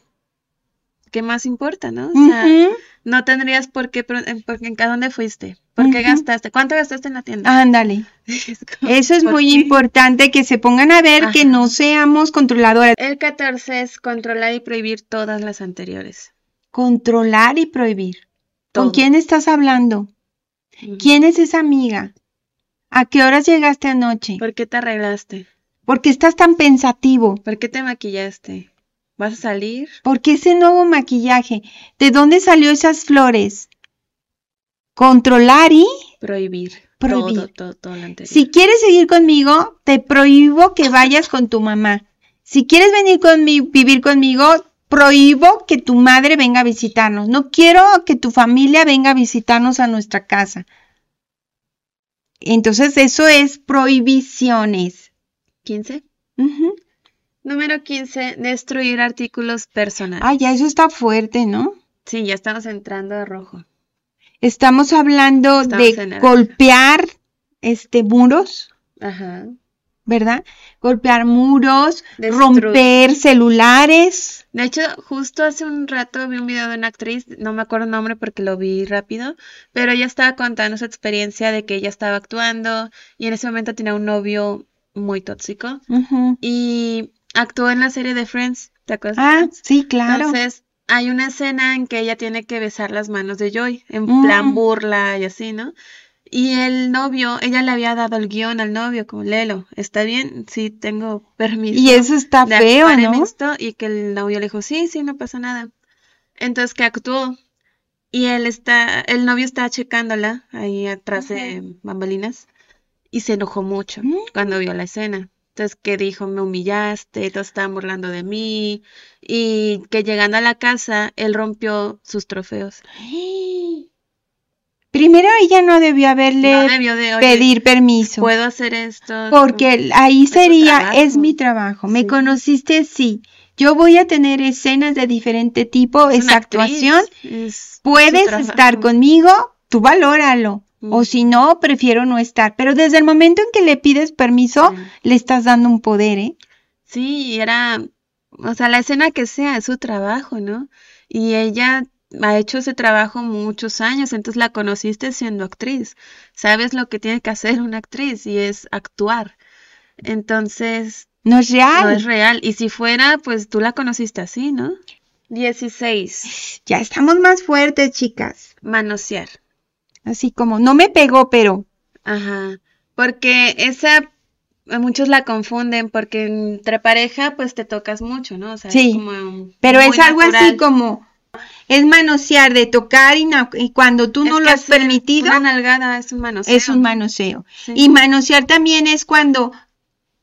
¿qué más importa, no? O sea. No tendrías por qué, pro- en- por- en- ¿a dónde fuiste? ¿Por qué gastaste? ¿Cuánto gastaste en la tienda? Ándale. Es como, Eso es ¿por muy qué? importante que se pongan a ver que no seamos controladoras. El 14 es controlar y prohibir todas las anteriores. Controlar y prohibir. ¿Con quién estás hablando? ¿Quién es esa amiga? ¿A qué horas llegaste anoche? ¿Por qué te arreglaste? ¿Por qué estás tan pensativo? ¿Por qué te maquillaste? ¿Vas a salir? ¿Por qué ese nuevo maquillaje? ¿De dónde salió esas flores? Controlar y Prohibir. Prohibir. Todo, todo, todo lo anterior. si quieres seguir conmigo, te prohíbo que vayas con tu mamá. Si quieres venir conmigo, vivir conmigo, prohíbo que tu madre venga a visitarnos. No quiero que tu familia venga a visitarnos a nuestra casa. Entonces, eso es prohibiciones. 15. Ujú. Número 15. Destruir artículos personales. Ah, ya eso está fuerte, ¿no? Sí, ya estamos entrando a rojo. Estamos hablando Estamos de golpear este muros, Ajá. ¿verdad? Golpear muros, Destru- romper celulares. De hecho, justo hace un rato vi un video de una actriz, no me acuerdo el nombre porque lo vi rápido, pero ella estaba contando su experiencia de que ella estaba actuando y en ese momento tenía un novio muy tóxico Ujú. y actuó en la serie de Friends, ¿te acuerdas? Ah, sí, claro. Entonces, hay una escena en que ella tiene que besar las manos de Joy, en Mm. plan burla y así, ¿no? Y el novio, ella le había dado el guion al novio, como Lelo, ¿está bien? Sí, tengo permiso. y eso está de feo, actuar en ¿no? esto, y que el novio le dijo, sí, sí, no pasa nada. Entonces que actuó. Y él está, el novio está checándola ahí atrás de bambalinas y se enojó mucho Mm. cuando vio la escena. Entonces que dijo, me humillaste, todos estaban burlando de mí. Y que llegando a la casa, él rompió sus trofeos. Primero ella no debió haberle No debió de, pedir permiso. puedo hacer esto. Porque ahí su sería, es mi trabajo. Me conociste, sí. Yo voy a tener escenas de diferente tipo, Es esa actuación. es Puedes estar conmigo, tú valóralo. O si no, prefiero no estar. Pero desde el momento en que le pides permiso, Sí. le estás dando un poder, ¿eh? Sí, era, o sea, la escena que sea, es su trabajo, ¿no? Y ella ha hecho ese trabajo muchos años, entonces la conociste siendo actriz. Sabes lo que tiene que hacer una actriz y es actuar. Entonces, No es real. no es real. Y si fuera, pues tú la conociste así, ¿no? 16. Ya estamos más fuertes, chicas. Manosear. Así como, no me pegó, pero. Ajá. Porque esa, muchos la confunden porque entre pareja, pues te tocas mucho, ¿no? O sea, Sí, es como Pero es algo así como. Es manosear, de tocar y, cuando tú Es no lo has permitido, Una nalgada es un manoseo. es un manoseo. Sí. Y manosear también es cuando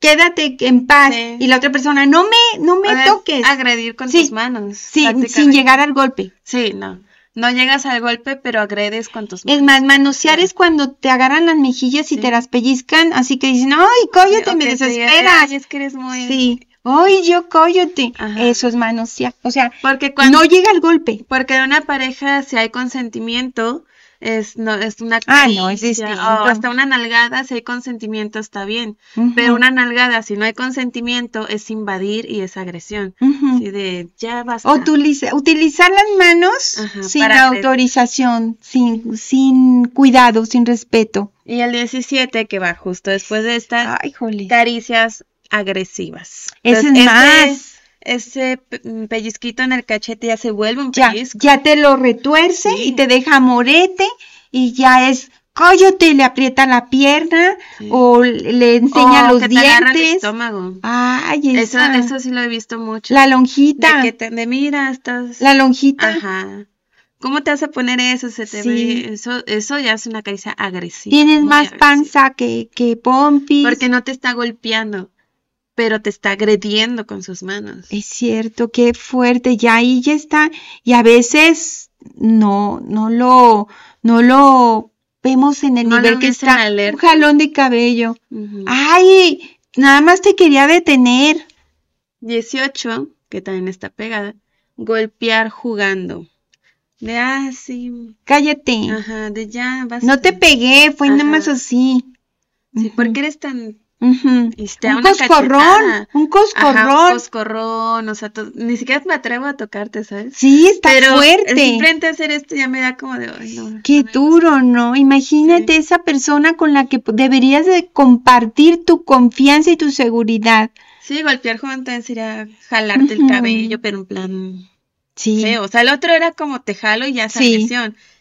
quédate en paz Sí. y la otra persona, no me, no me O toques. Agredir con Sí, tus manos. Sí, sin llegar al golpe. Sí, no. No llegas al golpe, pero agredes con tus manos. Es más, manosear es cuando te agarran las mejillas y Sí. te las pellizcan, así que dicen, ay, cóllate, o me desesperas. "Ay, es que eres muy... Sí, ay, yo cóllate. Ajá. Eso es manosear. O sea, Porque cuando... no llega al golpe. Porque en una pareja, si hay consentimiento, es no es una Ah, no, es distinto. o hasta una nalgada si hay consentimiento está bien, pero una nalgada si no hay consentimiento es invadir y es agresión. Así de ya basta. Utiliza- utilizar las manos Ajá, sin autorización, sin, sin cuidado, sin respeto. Y el 17 que va justo después de esta Ay, jole. caricias agresivas. Ese es más. Ese mm, pellizquito en el cachete ya se vuelve un Ya, pellizco. ya te lo retuerce Sí. y te deja morete y ya es, cállate, le aprieta la pierna Sí. o le enseña O los que te agarra el dientes. estómago. Ay, Eso, esa. eso sí lo he visto mucho. La lonjita, De que te, de mira, estás. la lonjita. Ajá. ¿Cómo te a poner eso? Se te Sí. ve. Eso, eso ya es una caricia agresiva. Tienes más agresiva. panza que, que pompis. Porque no te está golpeando, pero te está agrediendo con sus manos. Es cierto, qué fuerte, ya ahí ya está. Y a veces no, no lo, no lo vemos en el No nivel que está. Un jalón de cabello. Ay, nada más te quería detener. 18, que también está pegada. Golpear jugando. De ah, sí. Cállate. Ajá, de ya, basta. No te pegué, fue nada más así. Sí, ¿por qué eres tan. Y te Un una coscorrón, un Ajá, coscorrón. un coscorrón, o sea, ni siquiera me atrevo a tocarte, ¿sabes? Sí, está Pero fuerte. el simplemente hacer esto ya me da como de, ay, no. Qué no duro, ¿no? Imagínate esa persona con la que deberías de compartir tu confianza y tu seguridad. Sí, golpear joven también sería jalarte el cabello, pero en plan Sí. feo. O sea, el otro era como te jalo y ya es Sí.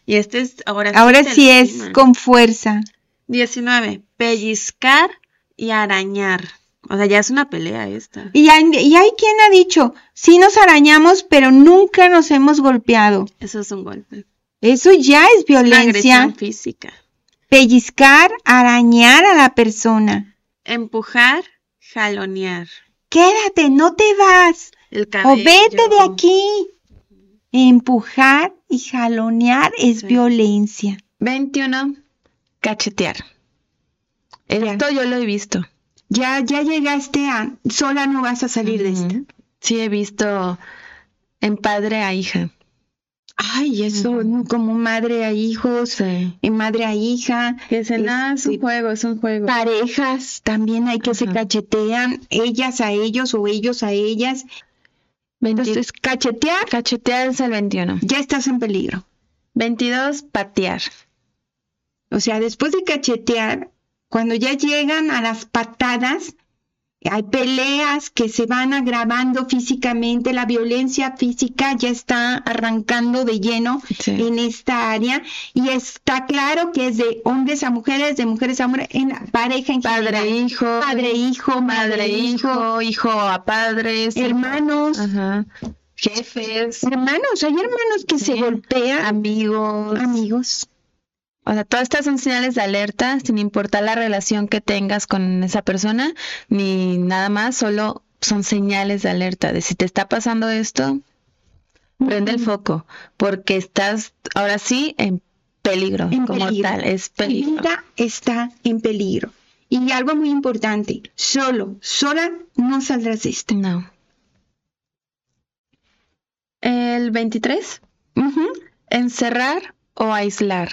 Y este es ahora. Ahora sí es con fuerza. 19. Pellizcar y arañar. O sea, ya es una pelea esta. Y hay, y hay quien ha dicho, sí nos arañamos, pero nunca nos hemos golpeado. Eso es un golpe. Eso ya es Una violencia. agresión física. Pellizcar, arañar a la persona. Empujar, jalonear. Quédate, no te vas. El O vete de aquí. Empujar y jalonear es Sí. violencia. 21. Cachetear. Esto yo lo he visto. Ya, ya llegaste a, sola no vas a salir de. Ujú. Sí, he visto en padre a hija. Ay, eso como madre a hijos, Sí. y madre a hija, Que dicen, ah, es un juego, es un juego. parejas también hay que se cachetean, ellas a ellos o ellos a ellas. 20 Entonces, cachetear, Cachetear es el 21. ya estás en peligro. 22. Patear. O sea, después de cachetear, cuando ya llegan a las patadas, hay peleas que se van agravando físicamente, la violencia física ya está arrancando de lleno Sí. en esta área y está claro que es de hombres a mujeres, de mujeres a hombres, en la pareja en Padre, general. hijo. Padre, hijo, Madre, hijo. Hijo a padres. hermanos, Ajá. Jefes. hermanos, hay hermanos que se golpean, Amigos. amigos. O sea, todas estas son señales de alerta, sin importar la relación que tengas con esa persona, ni nada más, solo son señales de alerta de si te está pasando esto, prende el foco, porque estás ahora sí en peligro, En como peligro. tal, es Tu peligro. vida está en peligro. Y algo muy importante, solo, sola no saldrás de esta. No. El 23, Ujú. encerrar o aislar.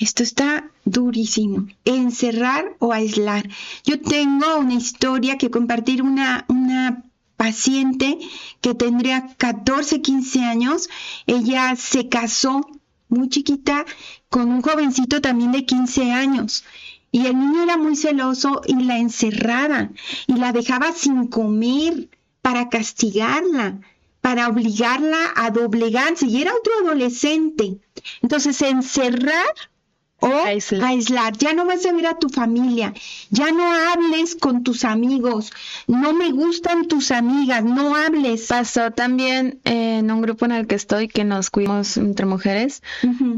Esto está durísimo. Encerrar o aislar. Yo tengo una historia que compartir una, una paciente que tendría 14, 15 años. Ella se casó muy chiquita con un jovencito también de 15 años. Y el niño era muy celoso y la encerraba y la dejaba sin comer para castigarla, para obligarla a doblegarse. Y era otro adolescente. Entonces, encerrar o Aislar. aislar. Ya no vas a ver a tu familia. Ya no hables con tus amigos. No me gustan tus amigas. No hables. Pasó también en un grupo en el que estoy, que nos cuidamos entre mujeres,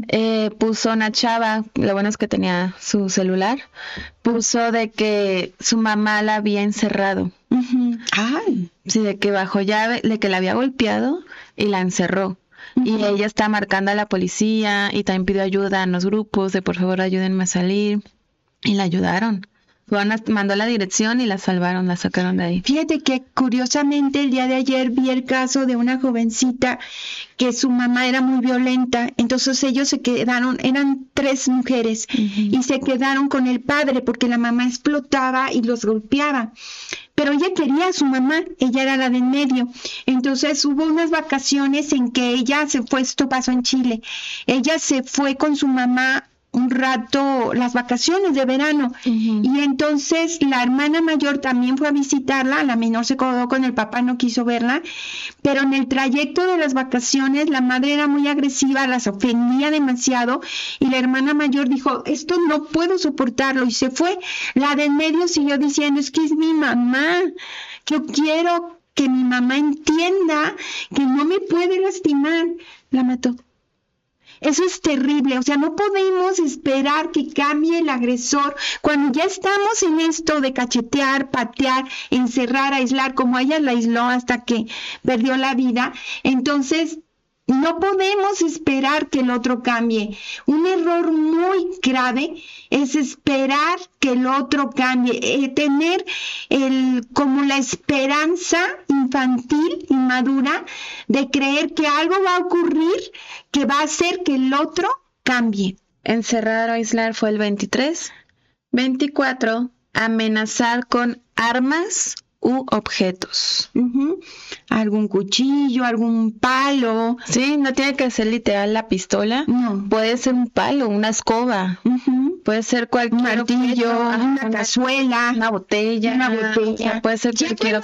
eh, puso una chava, lo bueno es que tenía su celular, puso de que su mamá la había encerrado. Ay. sí, de que bajo llave, de que la había golpeado y la encerró. Y ella está marcando a la policía y también pidió ayuda en los grupos de por favor ayúdenme a salir y la ayudaron. Mandó la dirección y la salvaron, la sacaron de ahí. Fíjate que curiosamente el día de ayer vi el caso de una jovencita que su mamá era muy violenta, entonces ellos se quedaron, eran tres mujeres y se quedaron con el padre porque la mamá explotaba y los golpeaba. Pero ella quería a su mamá, ella era la de en medio. Entonces hubo unas vacaciones en que ella se fue, esto pasó en Chile, ella se fue con su mamá un rato las vacaciones de verano. Y entonces la hermana mayor también fue a visitarla, la menor se quedó con el papá, no quiso verla, pero en el trayecto de las vacaciones la madre era muy agresiva, las ofendía demasiado y la hermana mayor dijo, esto no puedo soportarlo y se fue. La de en medio siguió diciendo, es que es mi mamá, yo quiero que mi mamá entienda que no me puede lastimar. La mató. Eso es terrible, o sea, no podemos esperar que cambie el agresor cuando ya estamos en esto de cachetear, patear, encerrar, aislar, como ella la aisló hasta que perdió la vida. Entonces, no podemos esperar que el otro cambie. Un error muy grave es esperar que el otro cambie, eh, tener el, como la esperanza infantil, inmadura, de creer que algo va a ocurrir que va a hacer que el otro cambie. Encerrar o aislar fue el 23. 24. Amenazar con armas u objetos. Algún cuchillo, algún palo. Sí, no tiene que ser literal la pistola. No. Puede ser un palo, una escoba. Puede ser cualquier martillo, una cazuela, una botella, una botella. puede ser cualquier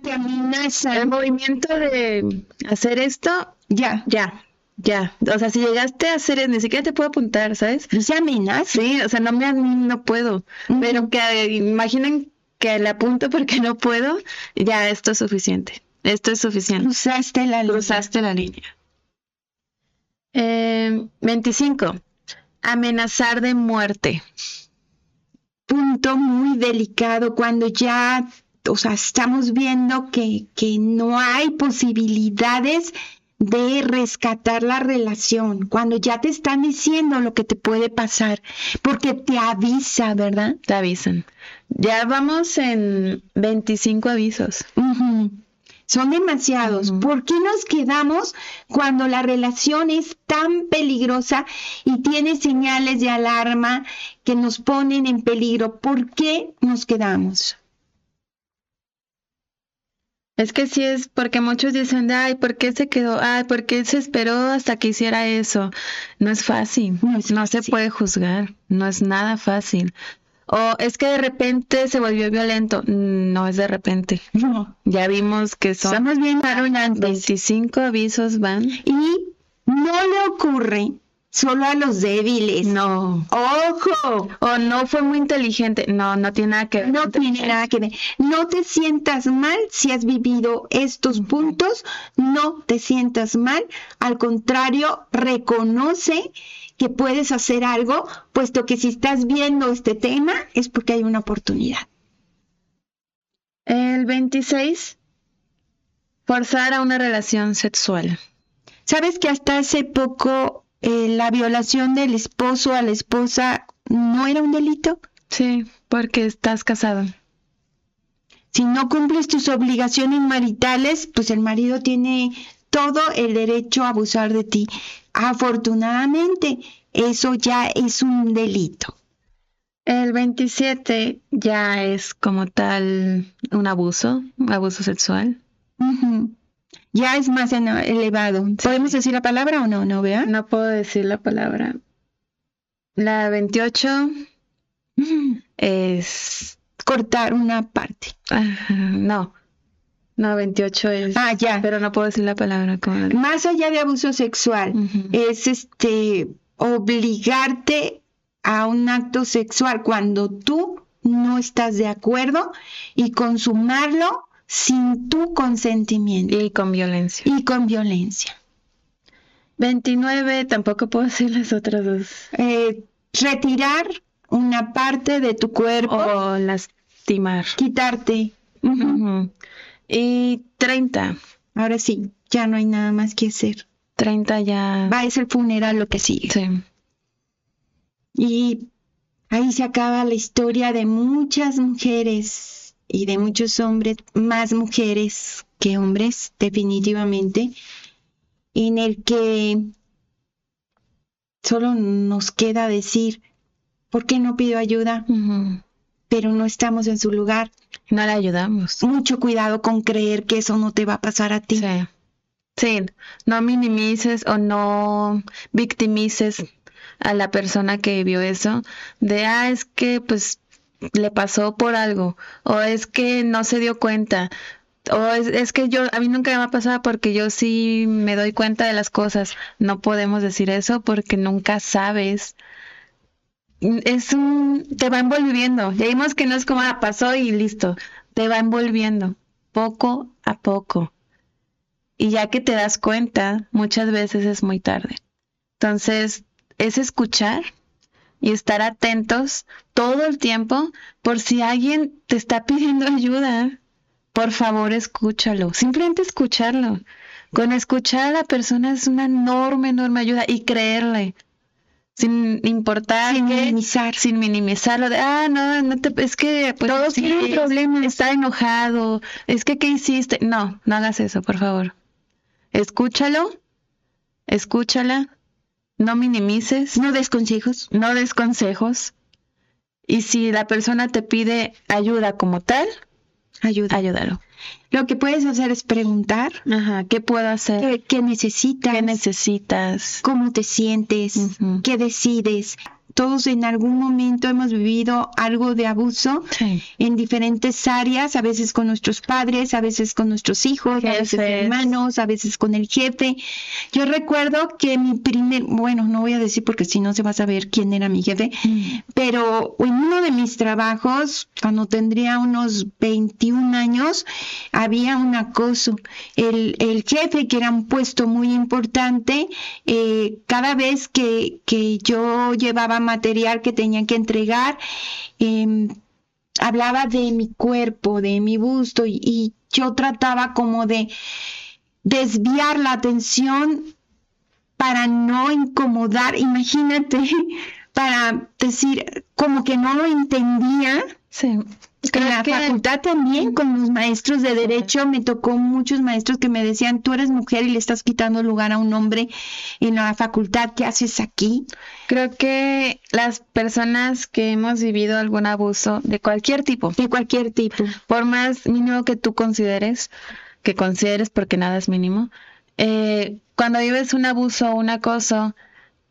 te amenaza. El movimiento de hacer esto, ya, ya. Ya, o sea, si llegaste a hacer, ni siquiera te puedo apuntar, ¿sabes? No se amenaza. Sí, o sea, no me no puedo. Pero que imaginen que le apunto porque no puedo, ya esto es suficiente. Esto es suficiente. Cruzaste la línea. Cruzaste la línea. 25. Eh, Amenazar de muerte. Punto muy delicado cuando ya, o sea, estamos viendo que, que no hay posibilidades de rescatar la relación, cuando ya te están diciendo lo que te puede pasar, porque te avisa, ¿verdad? Te avisan. Ya vamos en 25 avisos. Son demasiados. ¿Por qué nos quedamos cuando la relación es tan peligrosa y tiene señales de alarma que nos ponen en peligro? ¿Por qué nos quedamos? Es que sí es porque muchos dicen, ay, ¿por qué se quedó? Ay, ¿por qué se esperó hasta que hiciera eso? No es fácil, no, se puede juzgar, no es nada fácil. O es que de repente se volvió violento. No es de repente. No. Ya vimos que son Estamos bien 25 avisos van. Y no le ocurre solo a los débiles. No. Ojo. O no fue muy inteligente. No, no tiene nada que ver. No tiene nada que ver. No te sientas mal si has vivido estos puntos. No te sientas mal. Al contrario, reconoce que puedes hacer algo, puesto que si estás viendo este tema es porque hay una oportunidad. El 26. Forzar a una relación sexual. Sabes que hasta hace poco eh, la violación del esposo a la esposa no era un delito? Sí, porque estás casado. Si no cumples tus obligaciones maritales, pues el marido tiene todo el derecho a abusar de ti. Afortunadamente, eso ya es un delito. El 27 ya es como tal un abuso, abuso sexual ya es más elevado. ¿Podemos decir la palabra o no? ¿No, vea? No puedo decir la palabra. La 28 es cortar una parte. no. No, 28 es. Ah, ya. Pero no puedo decir la palabra. Más allá de abuso sexual, es este obligarte a un acto sexual cuando tú no estás de acuerdo y consumarlo sin tu consentimiento. Y con violencia. Y con violencia. 29, tampoco puedo decir las otras dos. Eh, retirar una parte de tu cuerpo. O lastimar. Quitarte. Y 30. Ahora sí, ya no hay nada más que hacer. 30 ya. Va, es el funeral lo que sigue. Sí. Y ahí se acaba la historia de muchas mujeres y de muchos hombres, más mujeres que hombres, definitivamente, en el que solo nos queda decir, ¿por qué no pido ayuda? Pero no estamos en su lugar. No le ayudamos. Mucho cuidado con creer que eso no te va a pasar a ti. Sí. Sí, no minimices o no victimices a la persona que vivió eso de, ah, es que pues le pasó por algo o es que no se dio cuenta o es, es, que yo a mí nunca me ha pasado porque yo sí me doy cuenta de las cosas. No podemos decir eso porque nunca sabes. Es un te va envolviendo. Ya vimos que no es como ah, pasó y listo. Te va envolviendo poco a poco. Y ya que te das cuenta, muchas veces es muy tarde. Entonces, es escuchar y estar atentos todo el tiempo por si alguien te está pidiendo ayuda. Por favor, escúchalo. Simplemente escucharlo. Con escuchar a la persona es una enorme, enorme ayuda y creerle. Sin importar sin minimizar sin minimizarlo de ah no no te es que pues, todos tienen problemas está enojado es que qué hiciste no no hagas eso por favor Escúchalo, escúchala, no minimices. No des consejos. No des consejos. Y si la persona te pide ayuda como tal, ayuda. ayúdalo. Lo que puedes hacer es preguntar. Ajá, ¿qué puedo hacer? ¿Qué, necesitas? ¿Qué necesitas? ¿Cómo te sientes? ¿Qué decides? Todos en algún momento hemos vivido algo de abuso en diferentes áreas, a veces con nuestros padres, a veces con nuestros hijos, a veces hermanos, a veces con el jefe. Yo recuerdo que mi primer, bueno, no voy a decir porque si no se va a saber quién era mi jefe, mm. pero en uno de mis trabajos, cuando tendría unos 21 años, había un acoso. El, el jefe, que era un puesto muy importante, eh, cada vez que, que yo llevaba material que tenía que entregar. Em, hablaba de mi cuerpo, de mi busto, y, yo trataba como de desviar la atención para no incomodar, imagínate, para decir como que no lo entendía. En la facultad también, con los maestros de derecho, me tocó muchos maestros que me decían, tú eres mujer y le estás quitando lugar a un hombre en la facultad, ¿qué haces aquí? Creo que las personas que hemos vivido algún abuso de cualquier tipo, de cualquier tipo, por más mínimo que tú consideres, que consideres porque nada es mínimo, eh, cuando vives un abuso o un acoso,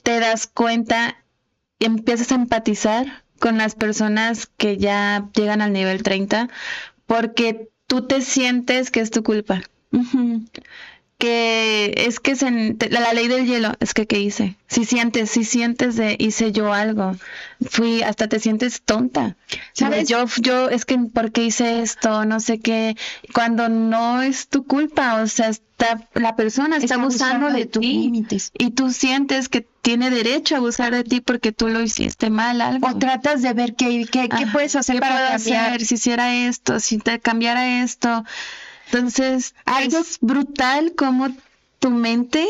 te das cuenta y empiezas a empatizar con las personas que ya llegan al nivel 30 porque tú te sientes que es tu culpa. Que es que es en, la, ley del hielo, es que ¿qué hice? Si sientes, si sientes de hice yo algo, fui, hasta te sientes tonta. ¿Sabes? Yo, yo, es que ¿por qué hice esto? No sé qué. Cuando no es tu culpa, o sea, está, la persona está, abusando, de, tus límites. Y tú sientes que tiene derecho a abusar de ti porque tú lo hiciste mal algo. O tratas de ver qué, qué, puedes hacer para cambiar. si hiciera esto, si te cambiara esto. Entonces, algo es brutal como tu mente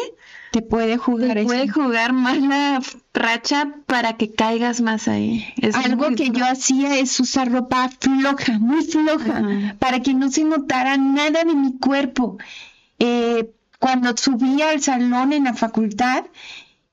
te puede jugar te puede jugar mala racha para que caigas más ahí. Algo que yo hacía es usar ropa floja, muy floja, para que no se notara nada de mi cuerpo. Eh, cuando subía al salón en la facultad,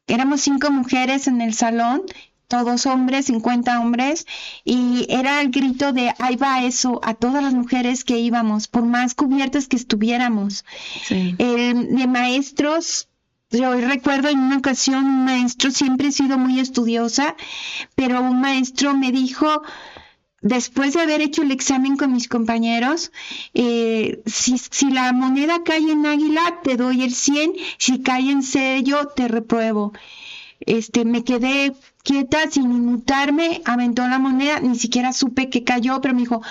éramos cinco mujeres en el salón, todos hombres, 50 hombres, y era el grito de ahí va eso a todas las mujeres que íbamos, por más cubiertas que estuviéramos. de maestros, yo recuerdo en una ocasión un maestro, siempre he sido muy estudiosa, pero un maestro me dijo, después de haber hecho el examen con mis compañeros, eh, si, si, la moneda cae en águila, te doy el 100, si cae en sello, te repruebo. Este, me quedé quieta sin inmutarme, aventó la moneda, ni siquiera supe que cayó, pero me dijo,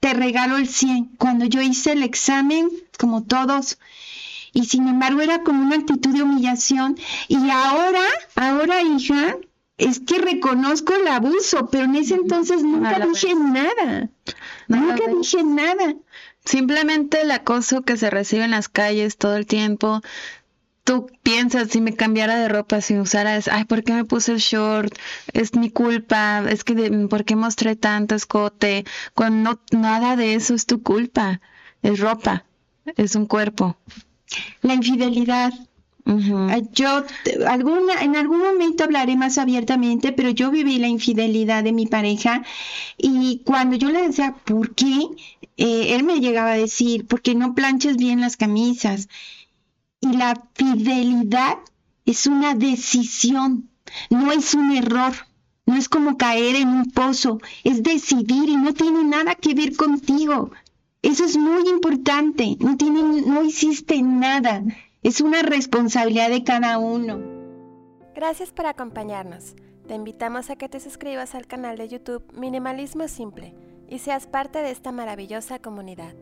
te regalo el 100. Cuando yo hice el examen, como todos, y sin embargo era como una actitud de humillación, y ahora, ahora hija, es que reconozco el abuso, pero en ese entonces nunca dije nada. nunca dije nada. Simplemente el acoso que se recibe en las calles todo el tiempo, tú piensas si me cambiara de ropa, si usara, es, ay, ¿por qué me puse el short? Es mi culpa, es que, de, ¿por qué mostré tanto escote? Cuando no, nada de eso es tu culpa, es ropa, es un cuerpo. La infidelidad. Yo alguna, en algún momento hablaré más abiertamente, pero yo viví la infidelidad de mi pareja y cuando yo le decía, ¿por qué? Eh, él me llegaba a decir, porque no planches bien las camisas. Y la fidelidad es una decisión, no es un error, no es como caer en un pozo, es decidir y no tiene nada que ver contigo. Eso es muy importante, no, tiene, no hiciste nada, es una responsabilidad de cada uno. Gracias por acompañarnos. Te invitamos a que te suscribas al canal de YouTube Minimalismo Simple y seas parte de esta maravillosa comunidad.